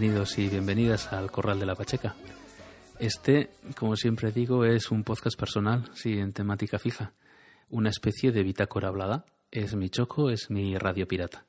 bienvenidos y bienvenidas al Corral de la Pacheca. Este, como siempre digo, es un podcast personal, sí, en temática fija. Una especie de bitácora hablada. Es mi choco, es mi radio pirata.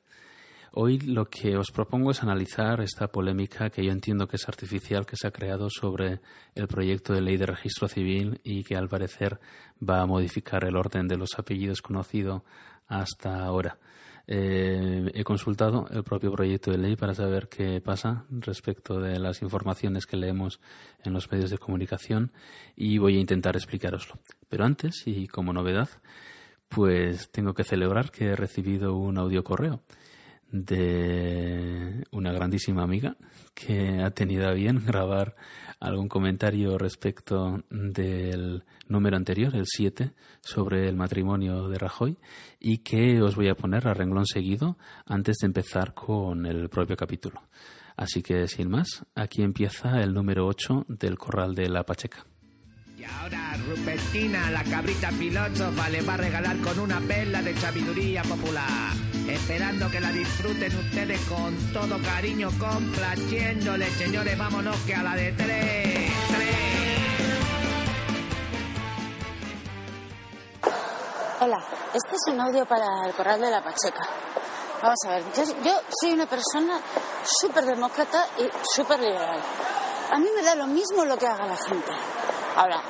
Hoy lo que os propongo es analizar esta polémica que yo entiendo que es artificial que se ha creado sobre el proyecto de ley de registro civil y que al parecer va a modificar el orden de los apellidos conocido hasta ahora. Eh, he consultado el propio proyecto de ley para saber qué pasa respecto de las informaciones que leemos en los medios de comunicación y voy a intentar explicároslo. Pero antes, y como novedad, pues tengo que celebrar que he recibido un audio correo de una grandísima amiga que ha tenido a bien grabar algún comentario respecto del número anterior, el 7, sobre el matrimonio de Rajoy y que os voy a poner a renglón seguido antes de empezar con el propio capítulo. Así que, sin más, aquí empieza el número 8 del Corral de la Pacheca. Y ahora Rupertina, la cabrita filósofa, va a regalar con una vela de sabiduría popular. Esperando que la disfruten ustedes con todo cariño, complaciéndole, señores, vámonos que a la de tres, Hola, este es un audio para el Corral de la Pacheca. Vamos a ver, yo soy una persona súper demócrata y súper liberal. A mí me da lo mismo lo que haga la gente. Ahora,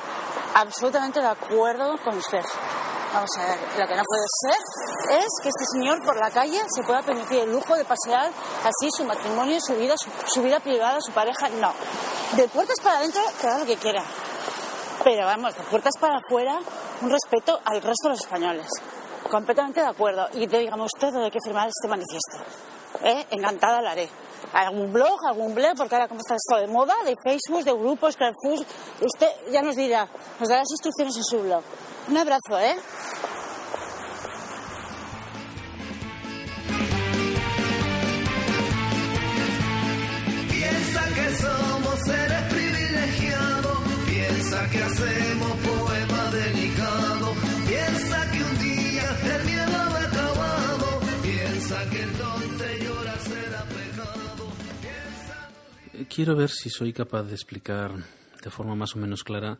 absolutamente de acuerdo con usted. Vamos a ver, lo que no puede ser es que este señor por la calle se pueda permitir el lujo de pasear así su matrimonio, su vida, su, vida privada, su pareja. No. De puertas para adentro, que lo que quiera. Pero vamos, de puertas para afuera, un respeto al resto de los españoles. Completamente de acuerdo. Y dígame usted dónde hay que firmar este manifiesto. ¿Eh? Encantada la haré. ¿Algún blog, algún blog? Porque ahora como está esto de moda, de Facebook, de grupos, Carrefour, usted ya nos dirá, nos dará las instrucciones en su blog. Un abrazo, ¿eh? Quiero ver si soy capaz de explicar de forma más o menos clara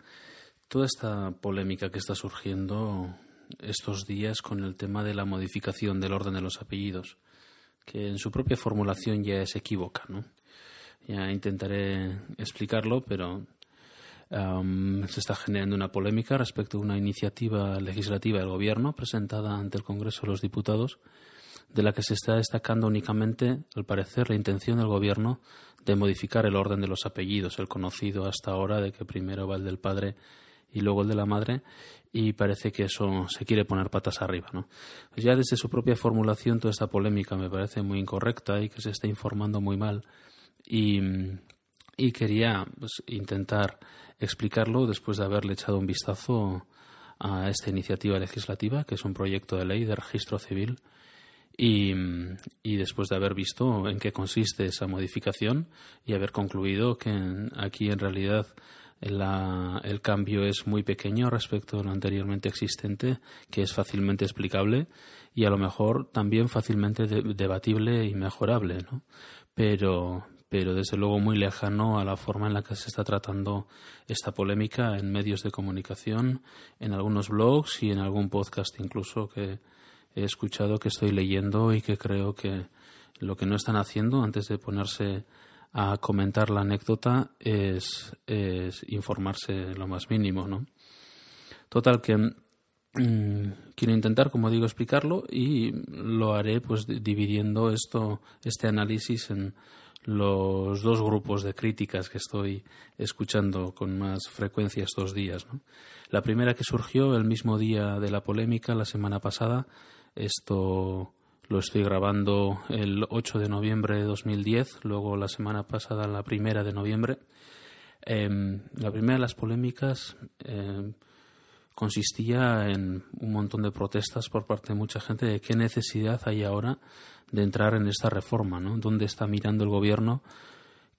toda esta polémica que está surgiendo estos días con el tema de la modificación del orden de los apellidos, que en su propia formulación ya es equívoca, ¿no? Ya intentaré explicarlo, pero am, se está generando una polémica respecto a una iniciativa legislativa del Gobierno presentada ante el Congreso de los Diputados, de la que se está destacando únicamente, al parecer, la intención del Gobierno de modificar el orden de los apellidos, el conocido hasta ahora de que primero va el del padre y luego el de la madre, y parece que eso se quiere poner patas arriba. ¿no? Pues ya desde su propia formulación toda esta polémica me parece muy incorrecta y que se está informando muy mal y, y quería pues, intentar explicarlo después de haberle echado un vistazo a esta iniciativa legislativa, que es un proyecto de ley de registro civil, y, y después de haber visto en qué consiste esa modificación y haber concluido que aquí en realidad la- el cambio es muy pequeño respecto a lo anteriormente existente, que es fácilmente explicable y a lo mejor también fácilmente de- debatible y mejorable, ¿no? Pero, pero desde luego muy lejano a la forma en la que se está tratando esta polémica en medios de comunicación, en algunos blogs y en algún podcast incluso que he escuchado, que estoy leyendo y que creo que lo que no están haciendo antes de ponerse a comentar la anécdota es, informarse lo más mínimo, ¿no? Total que mm, quiero intentar, como digo, explicarlo y lo haré pues di- dividiendo esto, este análisis en los dos grupos de críticas que estoy escuchando con más frecuencia estos días. La primera que surgió el mismo día de la polémica, la semana pasada, esto lo estoy grabando el 8 de noviembre de 2010, luego la semana pasada la primera de noviembre. Em, la primera de las polémicas em, consistía en un montón de protestas por parte de mucha gente de qué necesidad hay ahora de entrar en esta reforma, ¿no? ¿Dónde está mirando el gobierno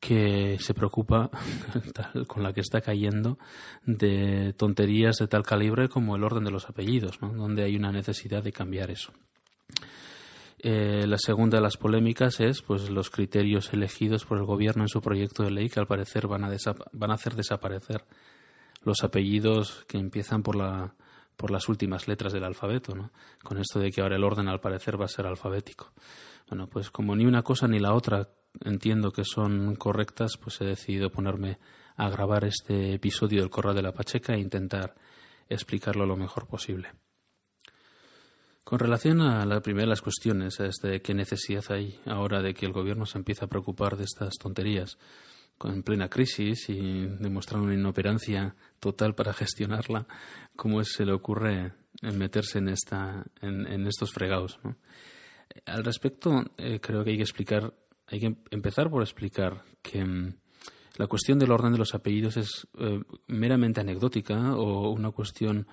que se preocupa con la que está cayendo de tonterías de tal calibre como el orden de los apellidos, ¿no? Donde hay una necesidad de cambiar eso. Eh, la segunda de las polémicas es pues los criterios elegidos por el gobierno en su proyecto de ley que al parecer van a, van a hacer desaparecer los apellidos que empiezan por la por las últimas letras del alfabeto, ¿no? Con esto de que ahora el orden al parecer va a ser alfabético. Bueno, pues como ni una cosa ni la otra entiendo que son correctas, pues he decidido ponerme a grabar este episodio del Corral de la Pacheca e intentar explicarlo lo mejor posible. Con relación a la primera de las cuestiones, es de qué necesidad hay ahora de que el gobierno se empiece a preocupar de estas tonterías, en plena crisis y demostrando una inoperancia total para gestionarla, ¿cómo se le ocurre meterse en, esta, en, estos fregados? Al respecto, eh, creo que hay que explicar, hay que empezar por explicar que mm, la cuestión del orden de los apellidos es eh, meramente anecdótica o una cuestión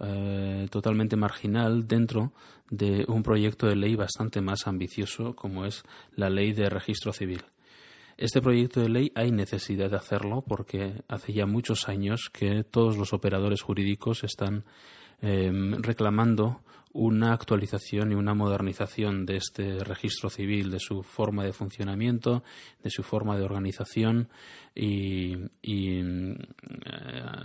eh, totalmente marginal dentro de un proyecto de ley bastante más ambicioso como es la ley de registro civil. Este proyecto de ley hay necesidad de hacerlo porque hace ya muchos años que todos los operadores jurídicos están eh, reclamando una actualización y una modernización de este registro civil, de su forma de funcionamiento, de su forma de organización y, eh,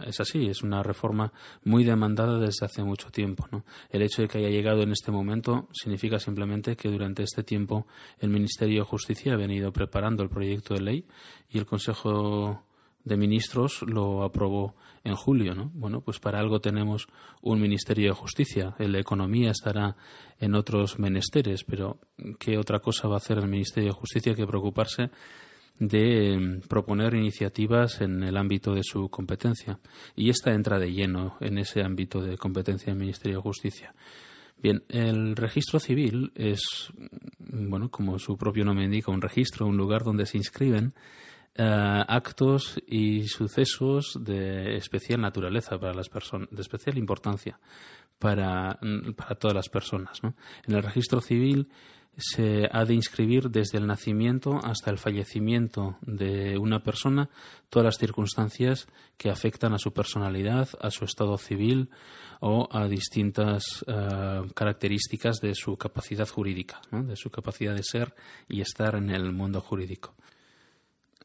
es así, es una reforma muy demandada desde hace mucho tiempo. El hecho de que haya llegado en este momento significa simplemente que durante este tiempo el Ministerio de Justicia ha venido preparando el proyecto de ley y el Consejo de Ministros lo aprobó en julio, ¿no? Bueno, pues para algo tenemos un Ministerio de Justicia. De Economía estará en otros menesteres, pero ¿qué otra cosa va a hacer el Ministerio de Justicia que preocuparse de em, proponer iniciativas en el ámbito de su competencia? Y esta entra de lleno en ese ámbito de competencia del Ministerio de Justicia. Bien, el registro civil es, bueno, como su propio nombre indica, un registro, un lugar donde se inscriben eh, actos y sucesos de especial naturaleza para las personas, de especial importancia para, para todas las personas. En el registro civil se ha de inscribir desde el nacimiento hasta el fallecimiento de una persona todas las circunstancias que afectan a su personalidad, a su estado civil o a distintas eh, características de su capacidad jurídica, de su capacidad de ser y estar en el mundo jurídico.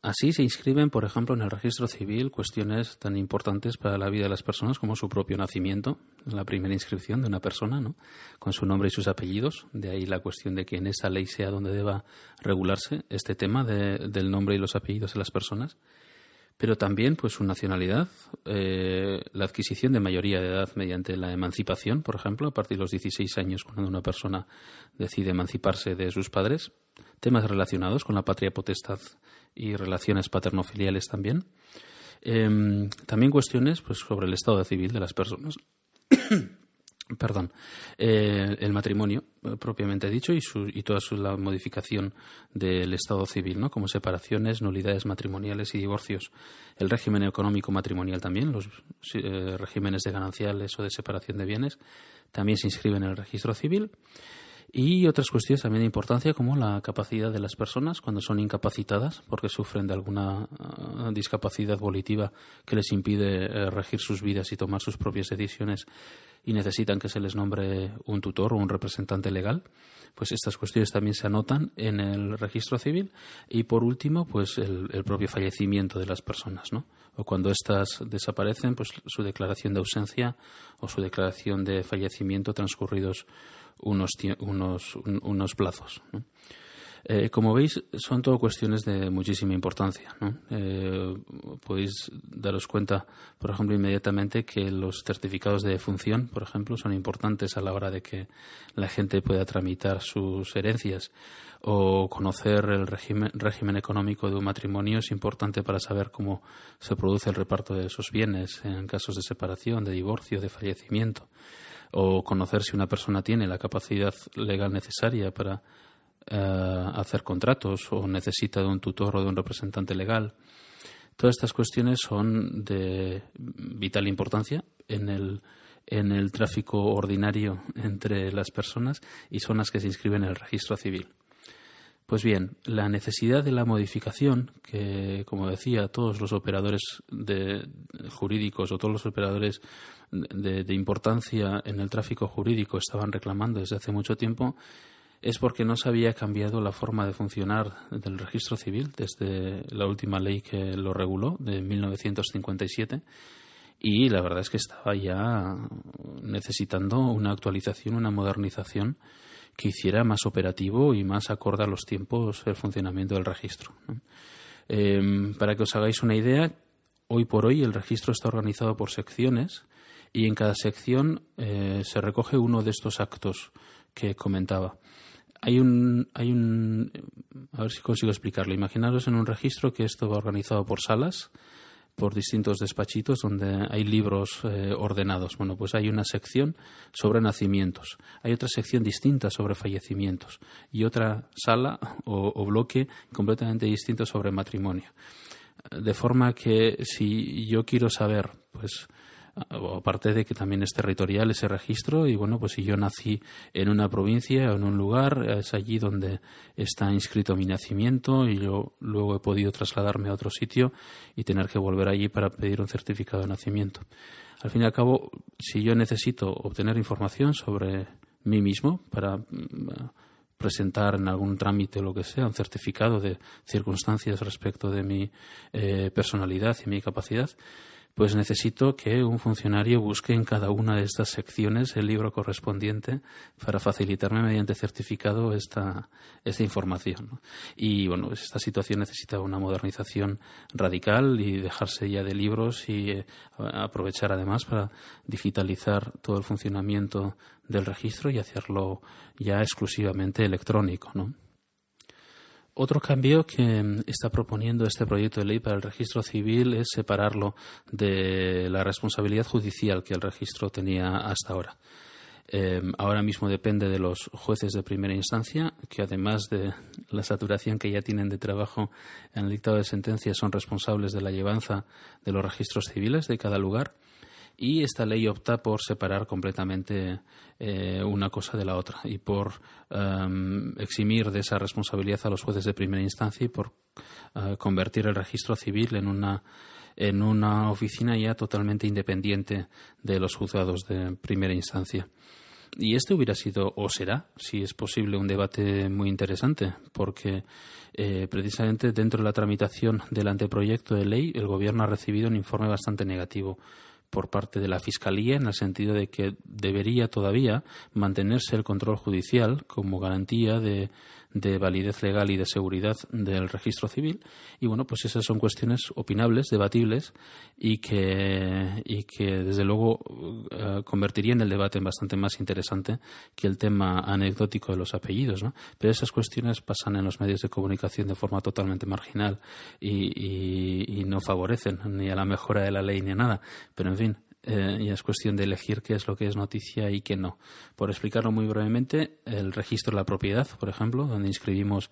Así se inscriben, por ejemplo, en el registro civil cuestiones tan importantes para la vida de las personas como su propio nacimiento, la primera inscripción de una persona, ¿no? con su nombre y sus apellidos. De ahí la cuestión de que en esa ley sea donde deba regularse este tema del nombre y los apellidos de las personas. Pero también, pues, su nacionalidad, eh, la adquisición de mayoría de edad mediante la emancipación, por ejemplo, a partir de los 16 años, cuando una persona decide emanciparse de sus padres, temas relacionados con la patria potestad y relaciones paterno-filiales también. Em, también cuestiones pues, sobre el estado civil de las personas. Perdón, eh, el matrimonio eh, propiamente dicho y, su, y toda su, la modificación del estado civil, ¿no? como separaciones, nulidades matrimoniales y divorcios. El régimen económico matrimonial también, los eh, regímenes de gananciales o de separación de bienes, también se inscriben en el registro civil y otras cuestiones también de importancia como la capacidad de las personas cuando son incapacitadas porque sufren de alguna ah, discapacidad volitiva que les impide eh, regir sus vidas y tomar sus propias decisiones y necesitan que se les nombre un tutor o un representante legal, pues estas cuestiones también se anotan en el registro civil y por último pues el, el propio fallecimiento de las personas, ¿no? O cuando éstas desaparecen, pues su declaración de ausencia o su declaración de fallecimiento transcurridos unos, unos, unos plazos. Eh, como veis, son todo cuestiones de muchísima importancia. Eh, podéis daros cuenta, por ejemplo, inmediatamente que los certificados de defunción, por ejemplo, son importantes a la hora de que la gente pueda tramitar sus herencias o conocer el régimen, régimen económico de un matrimonio es importante para saber cómo se produce el reparto de esos bienes en casos de separación, de divorcio, de fallecimiento o conocer si una persona tiene la capacidad legal necesaria para eh, hacer contratos o necesita de un tutor o de un representante legal. Todas estas cuestiones son de vital importancia en el, en el tráfico ordinario entre las personas y son las que se inscriben en el registro civil. Pues bien, la necesidad de la modificación, que como decía, todos los operadores de, jurídicos o todos los operadores de, importancia en el tráfico jurídico estaban reclamando desde hace mucho tiempo, es porque no se había cambiado la forma de funcionar del registro civil desde la última ley que lo reguló, de 1957, y la verdad es que estaba ya necesitando una actualización, una modernización que hiciera más operativo y más acorde a los tiempos el funcionamiento del registro. Em, para que os hagáis una idea, hoy por hoy el registro está organizado por secciones y en cada sección eh, se recoge uno de estos actos que comentaba. Hay un, hay un, a ver si consigo explicarlo. Imaginaros en un registro que esto va organizado por salas, por distintos despachitos donde hay libros eh, ordenados. Bueno, pues hay una sección sobre nacimientos, hay otra sección distinta sobre fallecimientos y otra sala o bloque completamente distinto sobre matrimonio. De forma que si yo quiero saber, pues, aparte de que también es territorial ese registro y bueno pues si yo nací en una provincia o en un lugar es allí donde está inscrito mi nacimiento y yo luego he podido trasladarme a otro sitio y tener que volver allí para pedir un certificado de nacimiento. Al fin y al cabo si yo necesito obtener información sobre mí mismo para mm, presentar en algún trámite o lo que sea un certificado de circunstancias respecto de mi eh, personalidad y mi capacidad pues necesito que un funcionario busque en cada una de estas secciones el libro correspondiente para facilitarme mediante certificado esta, esta información. Y bueno, pues esta situación necesita una modernización radical y dejarse ya de libros y eh, aprovechar además para digitalizar todo el funcionamiento del registro y hacerlo ya exclusivamente electrónico, ¿no? Otro cambio que mm, está proponiendo este proyecto de ley para el registro civil es separarlo de la responsabilidad judicial que el registro tenía hasta ahora. Em, ahora mismo depende de los jueces de primera instancia, que además de la saturación que ya tienen de trabajo en el dictado de sentencias, son responsables de la llevanza de los registros civiles de cada lugar y esta ley opta por separar completamente eh, una cosa de la otra y por em, eximir de esa responsabilidad a los jueces de primera instancia y por eh, convertir el registro civil en una en una oficina ya totalmente independiente de los juzgados de primera instancia. Y este hubiera sido, o será, si es posible, un debate muy interesante, porque eh, precisamente dentro de la tramitación del anteproyecto de ley, el Gobierno ha recibido un informe bastante negativo por parte de la Fiscalía en el sentido de que debería todavía mantenerse el control judicial como garantía de de validez legal y de seguridad del registro civil. Y bueno, pues esas son cuestiones opinables, debatibles y que, y que desde luego eh, convertirían el debate en bastante más interesante que el tema anecdótico de los apellidos. ¿no? Pero esas cuestiones pasan en los medios de comunicación de forma totalmente marginal y, y no favorecen ni a la mejora de la ley ni a nada. Pero en fin, eh, y es cuestión de elegir qué es lo que es noticia y qué no. Por explicarlo muy brevemente, el registro de la propiedad, por ejemplo, donde inscribimos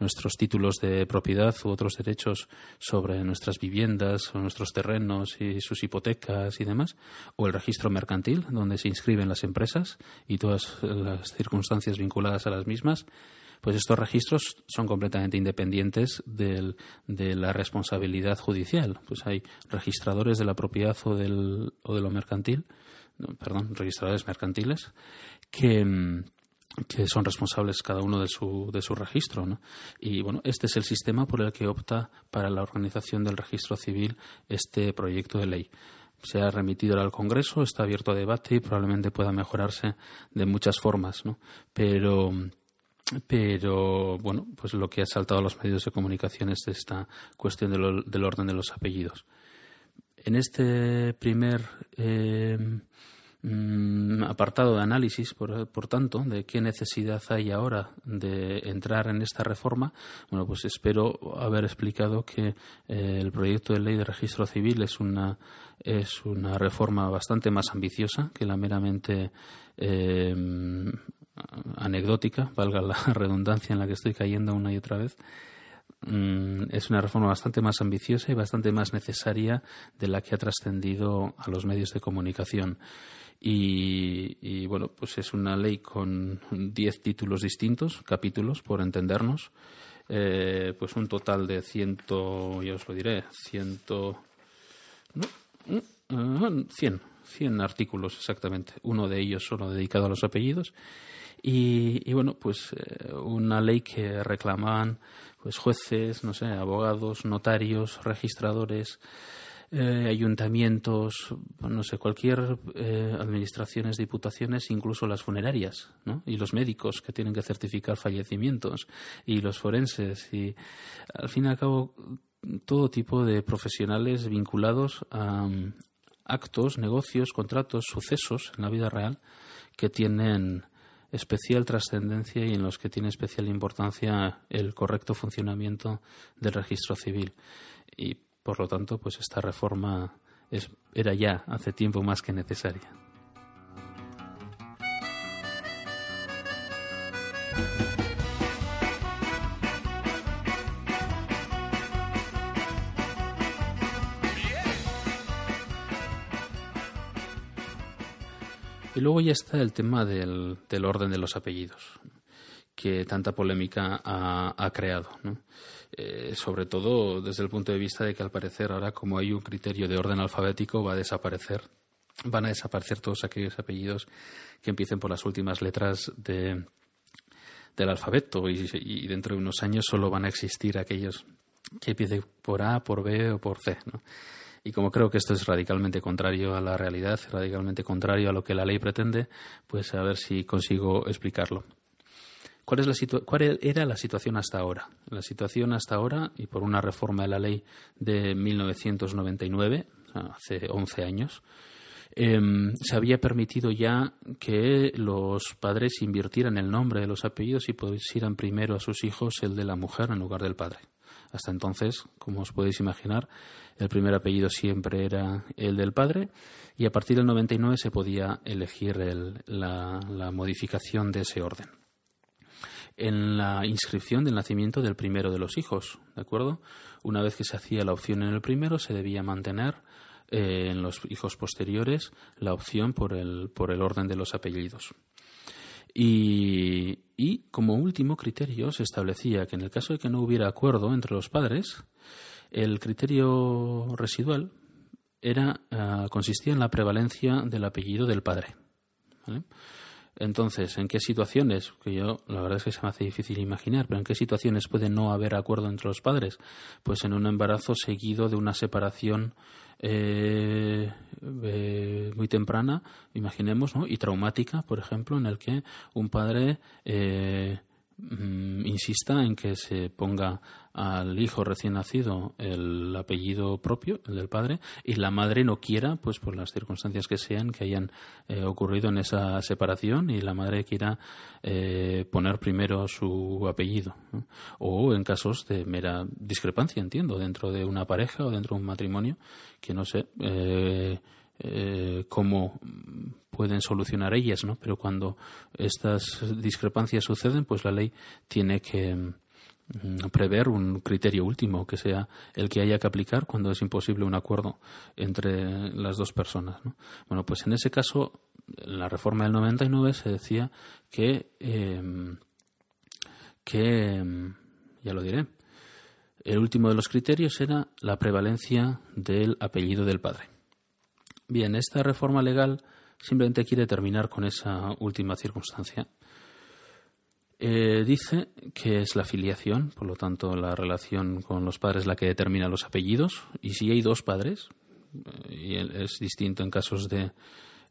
nuestros títulos de propiedad u otros derechos sobre nuestras viviendas o nuestros terrenos y sus hipotecas y demás, o el registro mercantil, donde se inscriben las empresas y todas las circunstancias vinculadas a las mismas, pues estos registros son completamente independientes de la responsabilidad judicial. Pues hay registradores de la propiedad o, del, o de lo mercantil, perdón, registradores mercantiles que que son responsables cada uno de su, de su registro. ¿no? Y bueno, este es el sistema por el que opta para la organización del registro civil este proyecto de ley. Se ha remitido al Congreso, está abierto a debate y probablemente pueda mejorarse de muchas formas, ¿no? Pero pero bueno, pues lo que ha saltado a los medios de comunicación es esta cuestión del orden de los apellidos. En este primer eh, mm, apartado de análisis, por, tanto, de qué necesidad hay ahora de entrar en esta reforma, bueno, pues espero haber explicado que eh, el proyecto de ley de registro civil es una es una reforma bastante más ambiciosa que la meramente eh, anecdótica, valga la redundancia en la que estoy cayendo una y otra vez, mm, es una reforma bastante más ambiciosa y bastante más necesaria de la que ha trascendido a los medios de comunicación. Y, bueno, pues es una ley con diez títulos distintos, capítulos, por entendernos. Eh, pues un total de ciento, ya os lo diré, ciento. No, 100, 100 artículos exactamente, uno de ellos solo dedicado a los apellidos. Y, y bueno, pues eh, una ley que reclamaban pues jueces, no sé, abogados, notarios, registradores, eh, ayuntamientos, no sé, cualquier eh, administraciones, diputaciones, incluso las funerarias, ¿no? Y los médicos que tienen que certificar fallecimientos y los forenses y al fin y al cabo todo tipo de profesionales vinculados a actos, negocios, contratos, sucesos en la vida real que tienen especial trascendencia y en los que tiene especial importancia el correcto funcionamiento del registro civil. Y por lo tanto, pues esta reforma era ya hace tiempo más que necesaria. Luego ya está el tema del, orden de los apellidos, que tanta polémica ha, ha creado. ¿no? Eh, sobre todo desde el punto de vista de que al parecer ahora como hay un criterio de orden alfabético va a desaparecer van a desaparecer todos aquellos apellidos que empiecen por las últimas letras de, del alfabeto y, dentro de unos años solo van a existir aquellos que empiecen por A, por B o por C. Y como creo que esto es radicalmente contrario a la realidad, radicalmente contrario a lo que la ley pretende, pues a ver si consigo explicarlo. ¿Cuál, es la ¿Cuál era la situación hasta ahora? La situación hasta ahora, y por una reforma de la ley de 1999, hace 11 años, em, se había permitido ya que los padres invirtieran el nombre de los apellidos y pusieran primero a sus hijos el de la mujer en lugar del padre. Hasta entonces, como os podéis imaginar, el primer apellido siempre era el del padre y a partir del 99 se podía elegir la modificación de ese orden en la inscripción del nacimiento del primero de los hijos, ¿de acuerdo? Una vez que se hacía la opción en el primero, se debía mantener eh, en los hijos posteriores la opción por el, por el orden de los apellidos. Y, y, como último criterio se establecía que en el caso de que no hubiera acuerdo entre los padres, el criterio residual era, ah, consistía en la prevalencia del apellido del padre. ¿vale? Entonces, ¿en qué situaciones? Que yo, la verdad es que se me hace difícil imaginar, pero ¿en qué situaciones puede no haber acuerdo entre los padres? Pues en un embarazo seguido de una separación eh, eh, muy temprana, imaginemos, ¿no? Y traumática, por ejemplo, en el que un padre eh, insista en que se ponga al hijo recién nacido el apellido propio, el del padre, y la madre no quiera, pues por las circunstancias que sean que hayan eh, ocurrido en esa separación, y la madre quiera eh, poner primero su apellido. O en casos de mera discrepancia, entiendo, dentro de una pareja o dentro de un matrimonio, que no sé. Eh, eh, cómo pueden solucionar ellas, ¿no? Pero cuando estas discrepancias suceden, pues la ley tiene que mm, prever un criterio último que sea el que haya que aplicar cuando es imposible un acuerdo entre las dos personas. Bueno, pues en ese caso, en la reforma del 99 se decía que, em, que em, ya lo diré, el último de los criterios era la prevalencia del apellido del padre. Bien, esta reforma legal simplemente quiere terminar con esa última circunstancia. Eh, dice que es la filiación, por lo tanto la relación con los padres la que determina los apellidos, y si hay dos padres, eh, y es distinto en casos de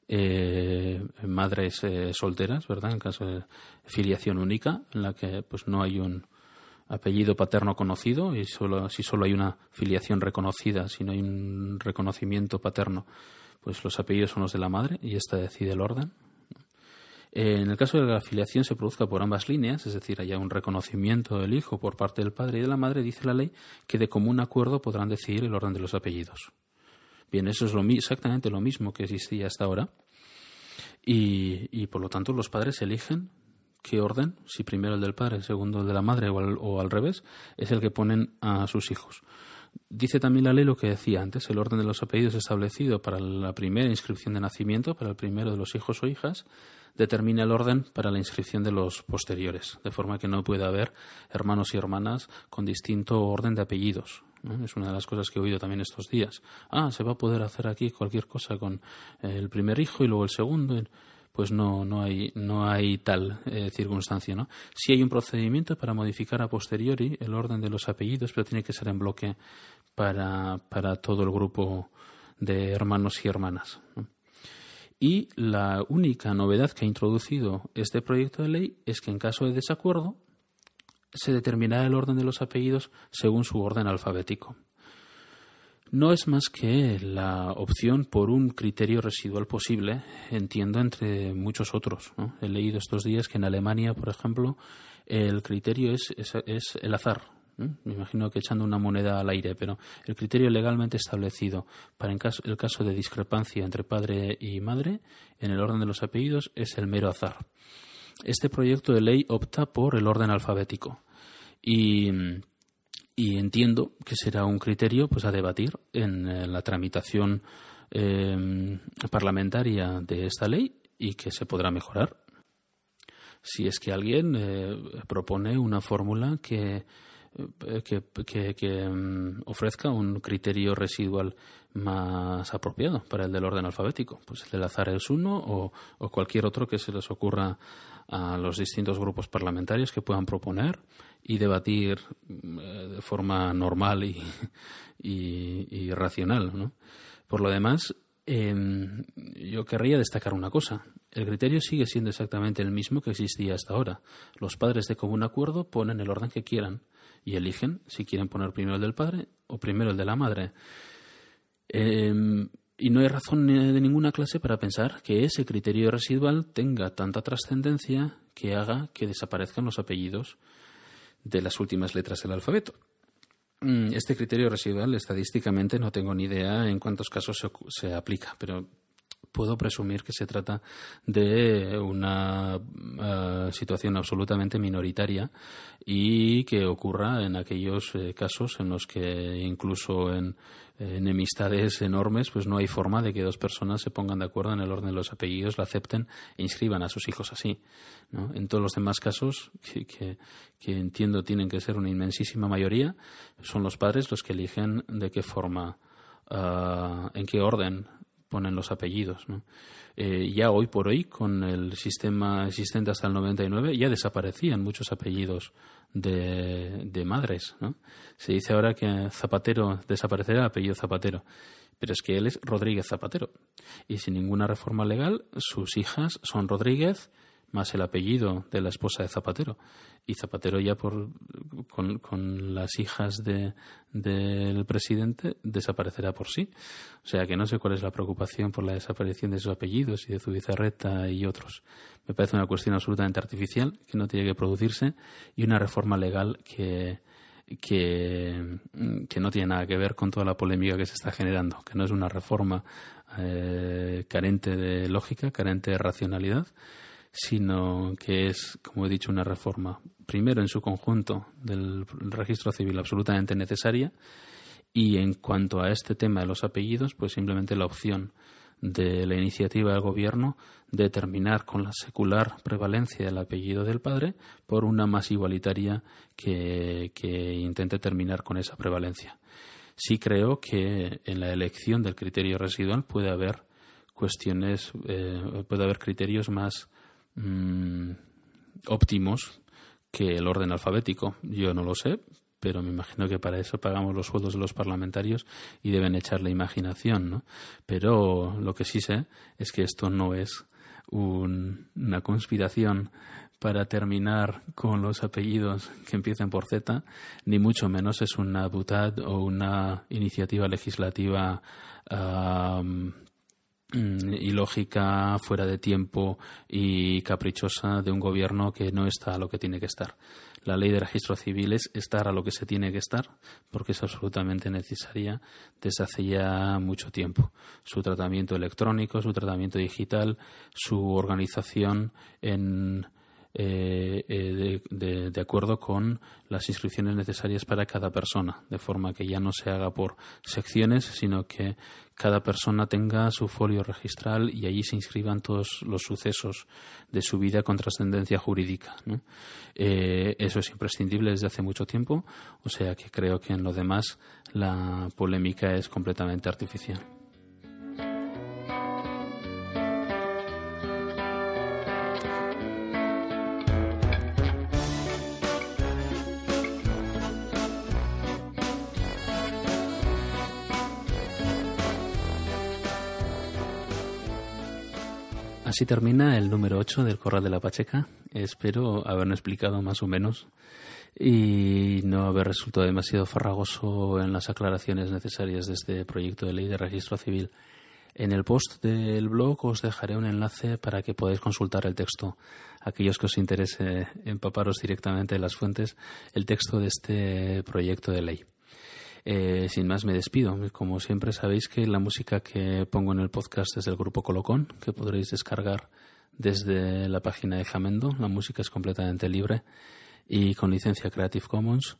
eh, madres solteras, ¿verdad? En caso de filiación única, en la que pues no hay un apellido paterno conocido y solo si solo hay una filiación reconocida, si no hay un reconocimiento paterno pues los apellidos son los de la madre y esta decide el orden. En el caso de que la afiliación se produzca por ambas líneas, es decir, haya un reconocimiento del hijo por parte del padre y de la madre, dice la ley que de común acuerdo podrán decidir el orden de los apellidos. Bien, eso es lo, exactamente lo mismo que existía hasta ahora. Y, y, por lo tanto los padres eligen qué orden, si primero el del padre, segundo el de la madre o al revés, es el que ponen a sus hijos. Dice también la ley lo que decía antes, el orden de los apellidos establecido para la primera inscripción de nacimiento, para el primero de los hijos o hijas, determina el orden para la inscripción de los posteriores, de forma que no puede haber hermanos y hermanas con distinto orden de apellidos. Es una de las cosas que he oído también estos días. Ah, se va a poder hacer aquí cualquier cosa con el primer hijo y luego el segundo. Pues no, no hay, no hay tal eh, circunstancia, ¿no? Sí hay un procedimiento para modificar a posteriori el orden de los apellidos, pero tiene que ser en bloque para, para todo el grupo de hermanos y hermanas. Y la única novedad que ha introducido este proyecto de ley es que en caso de desacuerdo se determinará el orden de los apellidos según su orden alfabético. No es más que la opción por un criterio residual posible, entiendo, entre muchos otros. He leído estos días que en Alemania, por ejemplo, el criterio es, es el azar, me imagino que echando una moneda al aire, pero el criterio legalmente establecido para el caso de discrepancia entre padre y madre en el orden de los apellidos es el mero azar. Este proyecto de ley opta por el orden alfabético y, entiendo que será un criterio pues a debatir en, la tramitación em, parlamentaria de esta ley y que se podrá mejorar. Si es que alguien eh, propone una fórmula que eh, que, mm, ofrezca un criterio residual más apropiado para el del orden alfabético. Pues el del azar es uno o, cualquier otro que se les ocurra a los distintos grupos parlamentarios que puedan proponer y debatir eh, de forma normal y, y, racional. ¿no? Por lo demás, em, yo querría destacar una cosa. El criterio sigue siendo exactamente el mismo que existía hasta ahora. Los padres de común acuerdo ponen el orden que quieran y eligen si quieren poner primero el del padre o primero el de la madre. Em, y no hay razón de ninguna clase para pensar que ese criterio residual tenga tanta trascendencia que haga que desaparezcan los apellidos de las últimas letras del alfabeto. Mm, este criterio residual, estadísticamente, no tengo ni idea en cuántos casos se, se aplica, pero puedo presumir que se trata de una eh, situación absolutamente minoritaria y que ocurra en aquellos eh, casos en los que incluso en enemistades enormes, pues no hay forma de que dos personas se pongan de acuerdo en el orden de los apellidos, la acepten e inscriban a sus hijos así. En todos los demás casos, que, entiendo tienen que ser una inmensísima mayoría, son los padres los que eligen de qué forma, ah, en qué orden ponen los apellidos. Eh, ya hoy por hoy, con el sistema existente hasta el 99, ya desaparecían muchos apellidos de, de madres. ¿no? Se dice ahora que Zapatero desaparecerá el apellido Zapatero, pero es que él es Rodríguez Zapatero. Y sin ninguna reforma legal, sus hijas son Rodríguez más el apellido de la esposa de Zapatero. Y Zapatero ya por, con, las hijas de, del presidente desaparecerá por sí. O sea que no sé cuál es la preocupación por la desaparición de sus apellidos y de Zubizarreta y otros. Me parece una cuestión absolutamente artificial que no tiene que producirse y una reforma legal que, que, que, no tiene nada que ver con toda la polémica que se está generando, que no es una reforma eh, carente de lógica, carente de racionalidad, sino que es, como he dicho, una reforma, primero en su conjunto del registro civil absolutamente necesaria y en cuanto a este tema de los apellidos, pues simplemente la opción de la iniciativa del gobierno de terminar con la secular prevalencia del apellido del padre por una más igualitaria que, intente terminar con esa prevalencia. Sí creo que en la elección del criterio residual puede haber cuestiones, eh, puede haber criterios más Mm, óptimos que el orden alfabético. Yo no lo sé, pero me imagino que para eso pagamos los sueldos de los parlamentarios y deben echar la imaginación, ¿no? Pero lo que sí sé es que esto no es una conspiración para terminar con los apellidos que empiecen por Z, ni mucho menos es una butad o una iniciativa legislativa Mm, ilógica, fuera de tiempo y caprichosa de un gobierno que no está a lo que tiene que estar. La ley de registro civil es estar a lo que se tiene que estar, porque es absolutamente necesaria desde hace ya mucho tiempo. Su tratamiento electrónico, su tratamiento digital, su organización en, eh, eh, de, acuerdo con las inscripciones necesarias para cada persona, de forma que ya no se haga por secciones, sino que cada persona tenga su folio registral y allí se inscriban todos los sucesos de su vida con trascendencia jurídica. Eh, eso es imprescindible desde hace mucho tiempo, o sea que creo que en lo demás la polémica es completamente artificial. Así termina el número 8 del Corral de la Pacheca. Espero haberme explicado más o menos y no haber resultado demasiado farragoso en las aclaraciones necesarias de este proyecto de ley de registro civil. En el post del blog os dejaré un enlace para que podáis consultar el texto. Aquellos que os interese empaparos directamente de las fuentes, el texto de este proyecto de ley. Eh, sin más, me despido. Como siempre, sabéis que la música que pongo en el podcast es del grupo Colocón, que podréis descargar desde la página de Jamendo. La música es completamente libre y con licencia Creative Commons.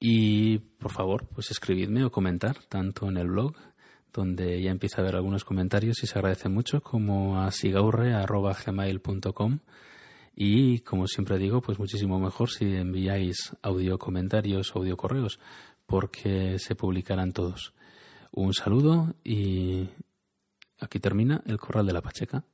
Y por favor, pues escribidme o comentar, tanto en el blog, donde ya empieza a haber algunos comentarios y se agradece mucho, como a sigaurre.gmail.com. Y como siempre digo, pues muchísimo mejor si enviáis audio comentarios, audio correos porque se publicarán todos. Un saludo y aquí termina el Corral de la Pacheca.